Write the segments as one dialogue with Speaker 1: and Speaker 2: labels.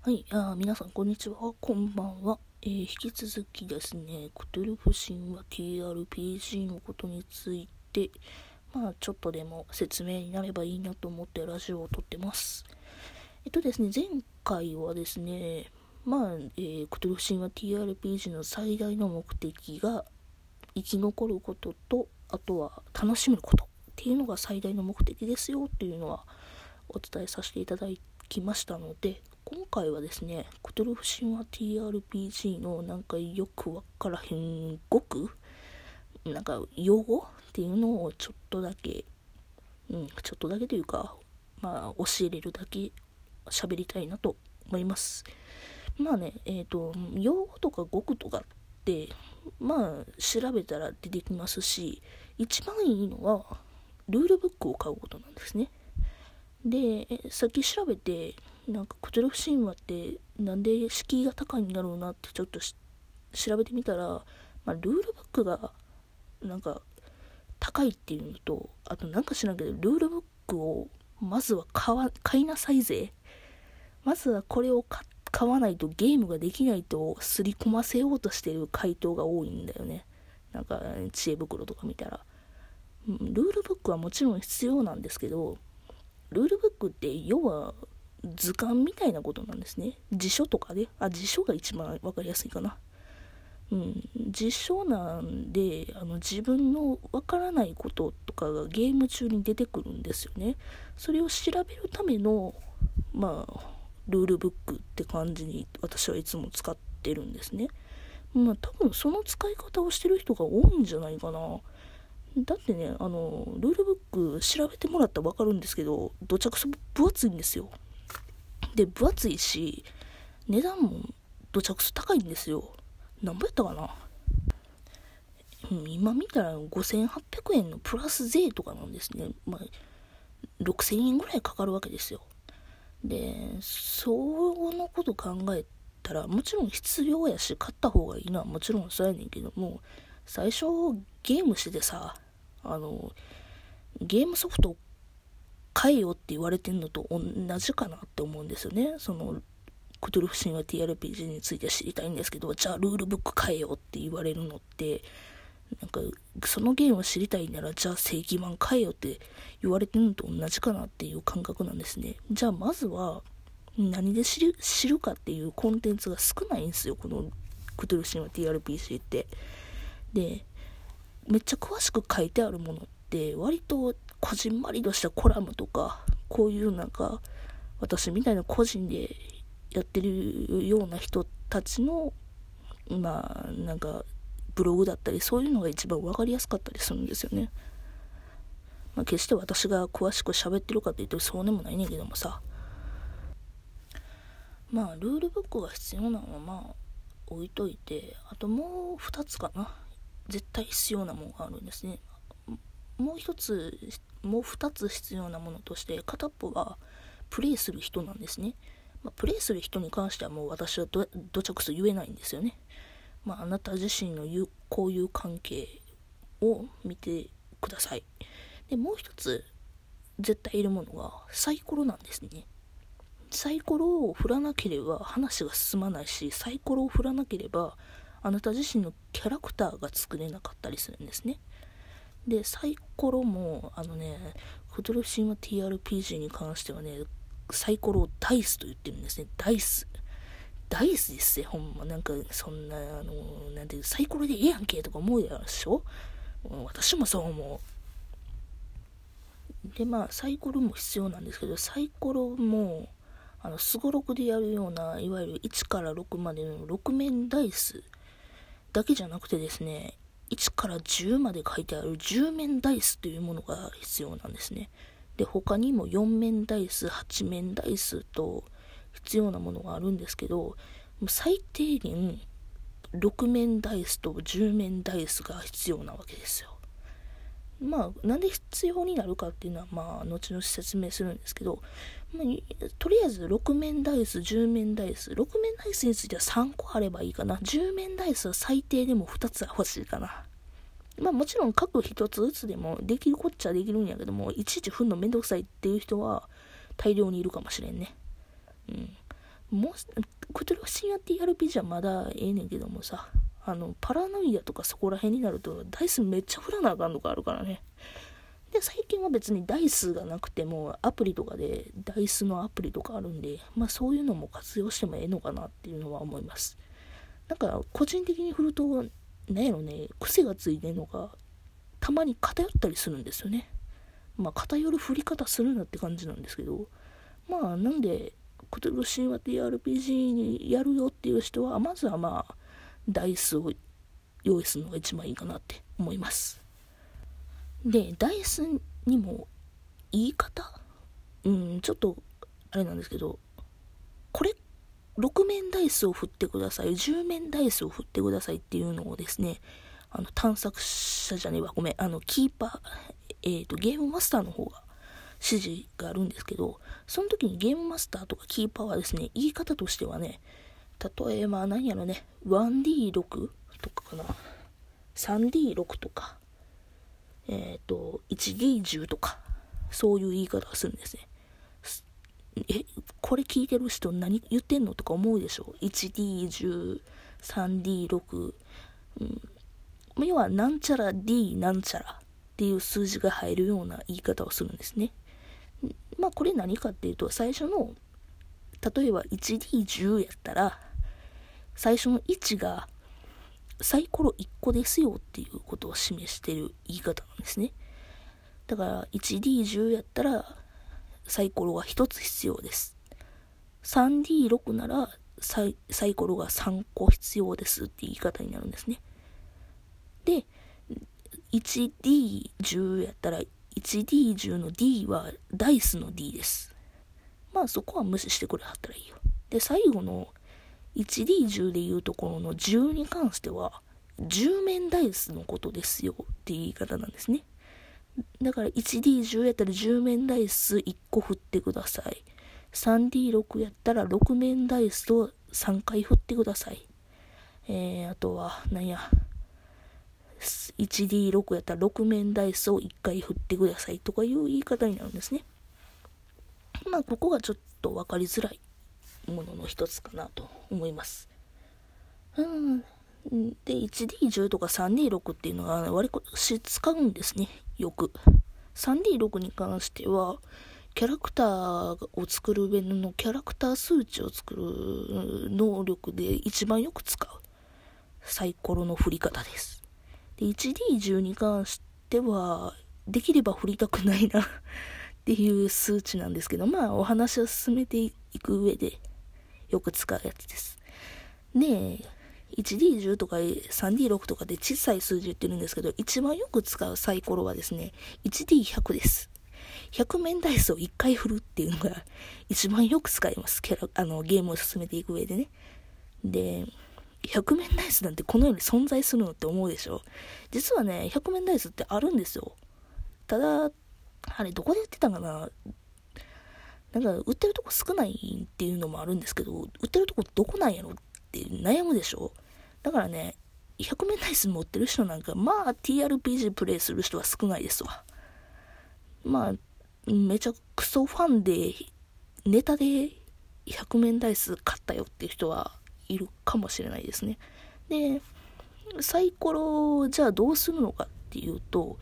Speaker 1: はい、あ皆さん、こんにちは。こんばんは。えー、引き続きですね、クトゥルフ神話 TRPG のことについて、まあ、ちょっとでも説明になればいいなと思ってラジオを撮ってます。えっとですね、前回はですね、まあ、えー、クトゥルフ神話 TRPG の最大の目的が、生き残ることと、あとは楽しむことっていうのが最大の目的ですよっていうのはお伝えさせていただきましたので、今回はですね、クトゥルフ神話 TRPG のなんかよくわからへん語句なんか用語っていうのをちょっとだけ、うん、ちょっとだけというか、まあ教えれるだけ喋りたいなと思います。まあね、えっ、ー、と、用語とか語句とかって、まあ調べたら出てきますし、一番いいのは、ルールブックを買うことなんですね。で、さっき調べて、なんかクトゥルフ神話ってなんで敷居が高いんだろうなってちょっと調べてみたら、まあ、ルールブックがなんか高いっていうのとあとなんか知らんけどルールブックをまずは買わ買いなさいぜ。まずはこれを買わないとゲームができないと刷り込ませようとしてる回答が多いんだよね。なんか知恵袋とか見たら。ルールブックはもちろん必要なんですけどルールブックって要は図鑑みたいなことなんですね。辞書とかで、あ、辞書が一番分かりやすいかな。うん、辞書なんであの自分のわからないこととかがゲーム中に出てくるんですよね。それを調べるための、まあ、ルールブックって感じに私はいつも使ってるんですね。まあ多分その使い方をしてる人が多いんじゃないかな。だってね、あの、ルールブック調べてもらったらわかるんですけど、どちゃくそ分厚いんですよ。で、分厚いし、値段もどちゃくそ高いんですよ。何ぼやったかな？今見たら5800円のプラス税とかなんですね。まあ、6000円ぐらいかかるわけですよ。で、そのこと考えたら、もちろん必要やし、買った方がいいのはもちろんそうやねんけども、最初ゲームしててさ、あの、ゲームソフト買えよって言われてんのと同じかなって思うんですよね。その、クトゥルフ神話 TRPG について知りたいんですけど、じゃあルールブック買えよって言われるのって、なんか、そのゲームを知りたいなら、じゃあ正規版買えよって言われてるのと同じかなっていう感覚なんですね。じゃあまずは、何で知る知るかっていうコンテンツが少ないんですよ、このクトゥルフ神話 TRPG って。で、めっちゃ詳しく書いてあるものって割とこじんまりとしたコラムとか、こういうなんか、私みたいな個人でやってるような人たちの、まあ、なんか、ブログだったり、そういうのが一番分かりやすかったりするんですよね。まあ、決して私が詳しく喋ってるかって言うとそうでもないねんけどもさ。まあ、ルールブックが必要なのはまあ、置いといて、あともう2つかな。絶対必要なものがあるんですね。もう一つもう2つ必要なものとして片っぽがプレイする人なんですね、まあ、プレイする人に関してはもう私はどどちゃくそ言えないんですよね、まあ、あなた自身の言う交友関係を見てください。でもう一つ絶対いるものがサイコロなんですね。サイコロを振らなければ話が進まないしサイコロを振らなければあなた自身のキャラクターが作れなかったりするんですね。で、サイコロも、あのね、フトルフ神話 TRPG に関してはね、サイコロをダイスと言ってるんですね。ダイス。ダイスですよ、ほんま。なんか、そんな、あの、なんていう、サイコロでええやんけとか思うでしょ？私もそう思う。で、まあ、サイコロも必要なんですけど、サイコロも、あの、すごろくでやるような、いわゆる1から6までの6面ダイスだけじゃなくてですね、1から10まで書いてある10面ダイスというものが必要なんですね。で、他にも4面ダイス、8面ダイスと必要なものがあるんですけど、最低限6面ダイスと10面ダイスが必要なわけですよ。まあ、なんで必要になるかっていうのは、まあ、後々説明するんですけど、まあ、とりあえず6面ダイス、10面ダイス、6面ダイスについては3個あればいいかな。10面ダイスは最低でも2つは欲しいかな。まあもちろん各1つずつでもできるこっちゃできるんやけども、いちいち踏んのめんどくさいっていう人は大量にいるかもしれんね。うん。もうクトルフ神話って RPG はまだええねんけどもさ、あの、パラノイアとかそこら辺になると、ダイスめっちゃ振らなあかんのがあるからね。で、最近は別にダイスがなくても、アプリとかで、ダイスのアプリとかあるんで、まあそういうのも活用してもええのかなっていうのは思います。なんか、個人的に振ると、なんやろね、癖がついてんのが、たまに偏ったりするんですよね。まあ偏る振り方するなって感じなんですけど、まあなんで、クトゥル神話って RPG にやるよっていう人は、まずはまあ、ダイスを用意するのが一番いいかなって思います。で、ダイスにも言い方？うん、ちょっとあれなんですけど、これ、6面ダイスを振ってください、10面ダイスを振ってくださいっていうのをですね、あの探索者じゃねえわ、ごめん、あの、キーパー、えっ、ー、と、ゲームマスターの方が指示があるんですけど、その時にゲームマスターとかキーパーはですね、言い方としてはね、例えば何やろね。1D6 とかかな。3D6 とか。えっ、ー、と 1D10 とか。そういう言い方をするんですね。えこれ聞いてる人何言ってんのとか思うでしょ 1D10 3D6 うん。要はなんちゃら D なんちゃらっていう数字が入るような言い方をするんですね。まあこれ何かっていうと最初の例えば 1D10 やったら最初の1がサイコロ1個ですよっていうことを示してる言い方なんですね。だから 1D10 やったらサイコロが1つ必要です。3D6 ならサイサイコロが3個必要ですって言い方になるんですね。で、1D10 やったら 1D10 の D はダイスの D です。まあそこは無視してくれはったらいいよ。で、最後の 1D10 でいうところの10に関しては、10面ダイスのことですよっていう言い方なんですね。だから 1D10 やったら10面ダイス1個振ってください。3D6 やったら6面ダイスを3回振ってください。えー、あとは、なんや、1D6 やったら6面ダイスを1回振ってくださいとかいう言い方になるんですね。まあ、ここがちょっと分かりづらいものの一つかなと思います。うん。で、1D10 とか 3D6 っていうのは割と使うんですね。よく。3D6 に関しては、キャラクターを作る上のキャラクター数値を作る能力で一番よく使うサイコロの振り方です。で、1D10 に関しては、できれば振りたくないなっていう数値なんですけど、まあお話を進めていく上で、よく使うやつです。で、1D10 とか 3D6 とかで小さい数字言ってるんですけど、一番よく使うサイコロはですね、1D100 です。100面ダイスを1回振るっていうのが 一番よく使います。キャラあのゲームを進めていく上でね。で、100面ダイスなんてこの世に存在するのって思うでしょ？実はね、100面ダイスってあるんですよ。ただ、あれどこで売ってたかな？なんか売ってるとこ少ないっていうのもあるんですけど、売ってるとこどこなんやろって悩むでしょ？だからね、100面ダイス持ってる人なんか、まあ TRPG プレイする人は少ないですわ。まあ、めちゃクソファンで、ネタで100面ダイス買ったよっていう人はいるかもしれないですね。で、サイコロじゃあどうするのかっていうと、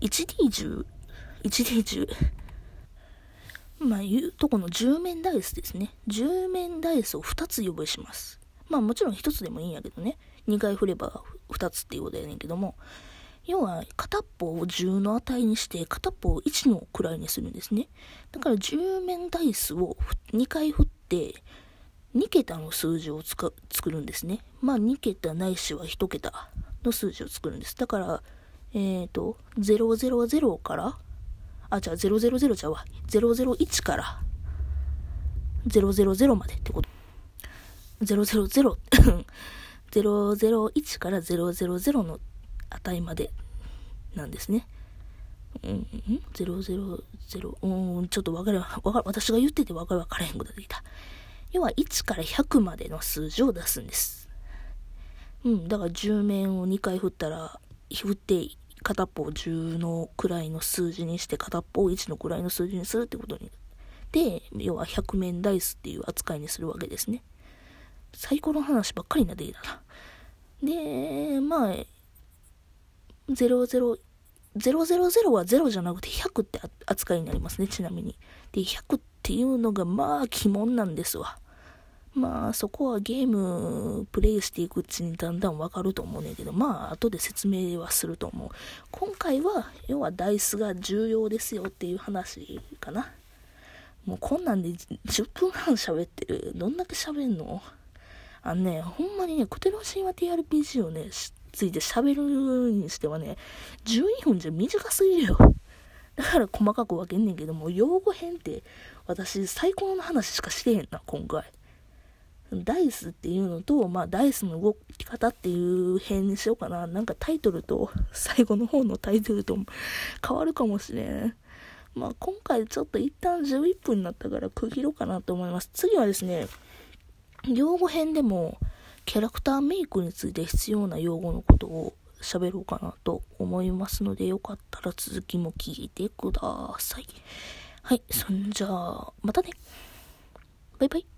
Speaker 1: 1D10、1D10、まあ、いうとこの10面ダイスですね。10面ダイスを2つ用意します。まあもちろん1つでもいいんやけどね。2回振れば2つっていうことやねんけども。要は、片っぽを10の値にして、片っぽを1の位にするんですね。だから10面ダイスを2回振って、2桁の数字を作るんですね。まあ2桁ないしは1桁の数字を作るんです。だから、えっ、ー、と、000からあ、じゃあ000じゃわ。001から000までってこと。000 001 から000の値までなんですね。うん、000、うん、ちょっとわかる、わか、私が言っててわかるわからへんことでいた。要は1から100までの数字を出すんです。うん、だから10面を2回振ったら、振って片っぽを10の位の数字にして片っぽを1の位の数字にするってことにで、要は100面ダイスっていう扱いにするわけですね。最高の話ばっかりなでいいだ。で、まあ、00、000は0じゃなくて100って扱いになりますね、ちなみに。で、100っていうのがまあ鬼門なんですわ。まあそこはゲームプレイしていくうちにだんだんわかると思うねんけど、まあ後で説明はすると思う。今回は要はダイスが重要ですよっていう話かな。もうこんなんで10分半喋ってる。どんだけ喋んの？あのね、ほんまにね、コテロ神話 TRPG をね、ついて喋るにしてはね、12分じゃ短すぎるよ。だから細かく分けんねんけども、用語編って私最高の話しかしてへんな、今回。ダイスっていうのと、まあ、ダイスの動き方っていう編にしようかな。なんかタイトルと、最後の方のタイトルと変わるかもしれん。まあ、今回ちょっと一旦11分になったから区切ろうかなと思います。次はですね、用語編でも、キャラクターメイクについて必要な用語のことを喋ろうかなと思いますので、よかったら続きも聞いてください。はい、そんじゃあ、またね。バイバイ。